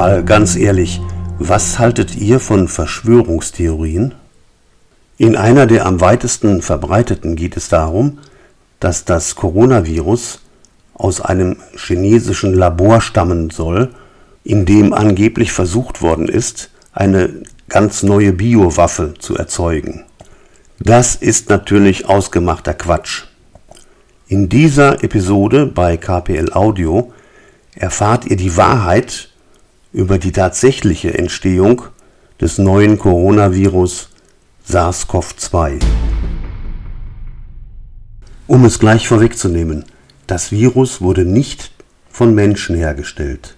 Mal ganz ehrlich, was haltet ihr von Verschwörungstheorien? In einer der am weitesten verbreiteten geht es darum, dass das Coronavirus aus einem chinesischen Labor stammen soll, in dem angeblich versucht worden ist, eine ganz neue Biowaffe zu erzeugen. Das ist natürlich ausgemachter Quatsch. In dieser Episode bei KPL Audio erfahrt ihr die Wahrheit über die tatsächliche Entstehung des neuen Coronavirus SARS-CoV-2. Um es gleich vorwegzunehmen, das Virus wurde nicht von Menschen hergestellt.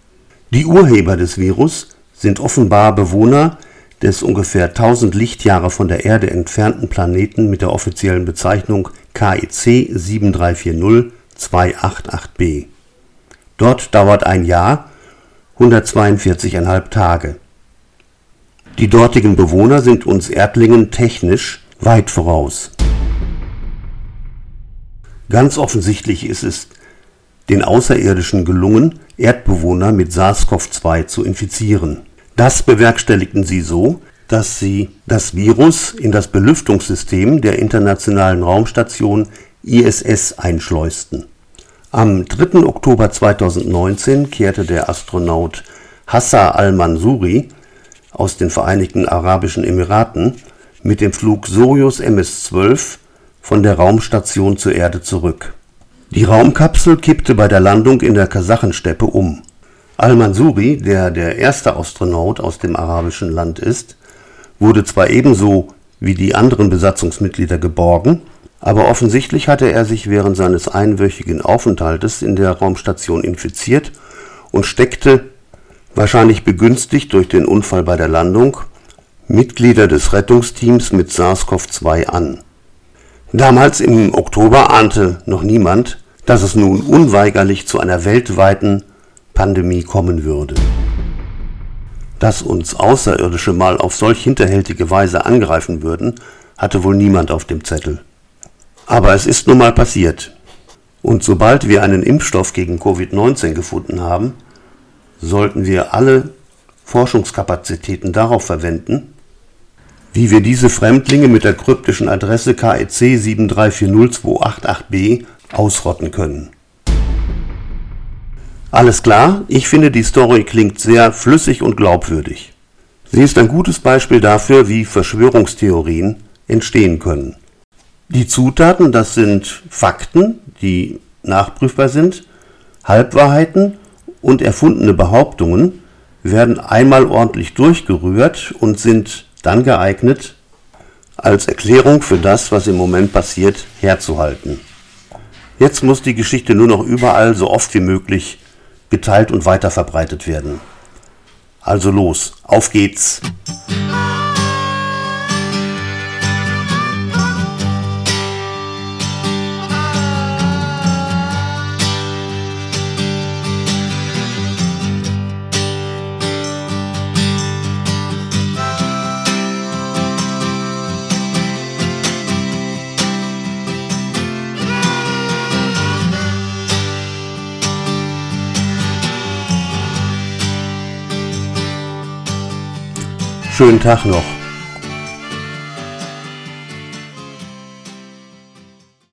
Die Urheber des Virus sind offenbar Bewohner des ungefähr 1000 Lichtjahre von der Erde entfernten Planeten mit der offiziellen Bezeichnung KEC 7340 288b. Dort dauert ein Jahr 142,5 Tage. Die dortigen Bewohner sind uns Erdlingen technisch weit voraus. Ganz offensichtlich ist es den Außerirdischen gelungen, Erdbewohner mit SARS-CoV-2 zu infizieren. Das bewerkstelligten sie so, dass sie das Virus in das Belüftungssystem der Internationalen Raumstation ISS einschleusten. Am 3. Oktober 2019 kehrte der Astronaut Hassa al-Mansouri aus den Vereinigten Arabischen Emiraten mit dem Flug Soyuz MS-12 von der Raumstation zur Erde zurück. Die Raumkapsel kippte bei der Landung in der Kasachensteppe um. Al-Mansouri, der der erste Astronaut aus dem arabischen Land ist, wurde zwar ebenso wie die anderen Besatzungsmitglieder geborgen aber offensichtlich hatte er sich während seines einwöchigen Aufenthaltes in der Raumstation infiziert und steckte, wahrscheinlich begünstigt durch den Unfall bei der Landung, Mitglieder des Rettungsteams mit SARS-CoV-2 an. Damals im Oktober ahnte noch niemand, dass es nun unweigerlich zu einer weltweiten Pandemie kommen würde. Dass uns Außerirdische mal auf solch hinterhältige Weise angreifen würden, hatte wohl niemand auf dem Zettel. Aber es ist nun mal passiert. Und sobald wir einen Impfstoff gegen Covid-19 gefunden haben, sollten wir alle Forschungskapazitäten darauf verwenden, wie wir diese Fremdlinge mit der kryptischen Adresse KEC 7340288b ausrotten können. Alles klar, ich finde die Story klingt sehr flüssig und glaubwürdig. Sie ist ein gutes Beispiel dafür, wie Verschwörungstheorien entstehen können. Die Zutaten, das sind Fakten, die nachprüfbar sind, Halbwahrheiten und erfundene Behauptungen, werden einmal ordentlich durchgerührt und sind dann geeignet, als Erklärung für das, was im Moment passiert, herzuhalten. Jetzt muss die Geschichte nur noch überall so oft wie möglich geteilt und weiterverbreitet werden. Also los, auf geht's! Schönen Tag noch.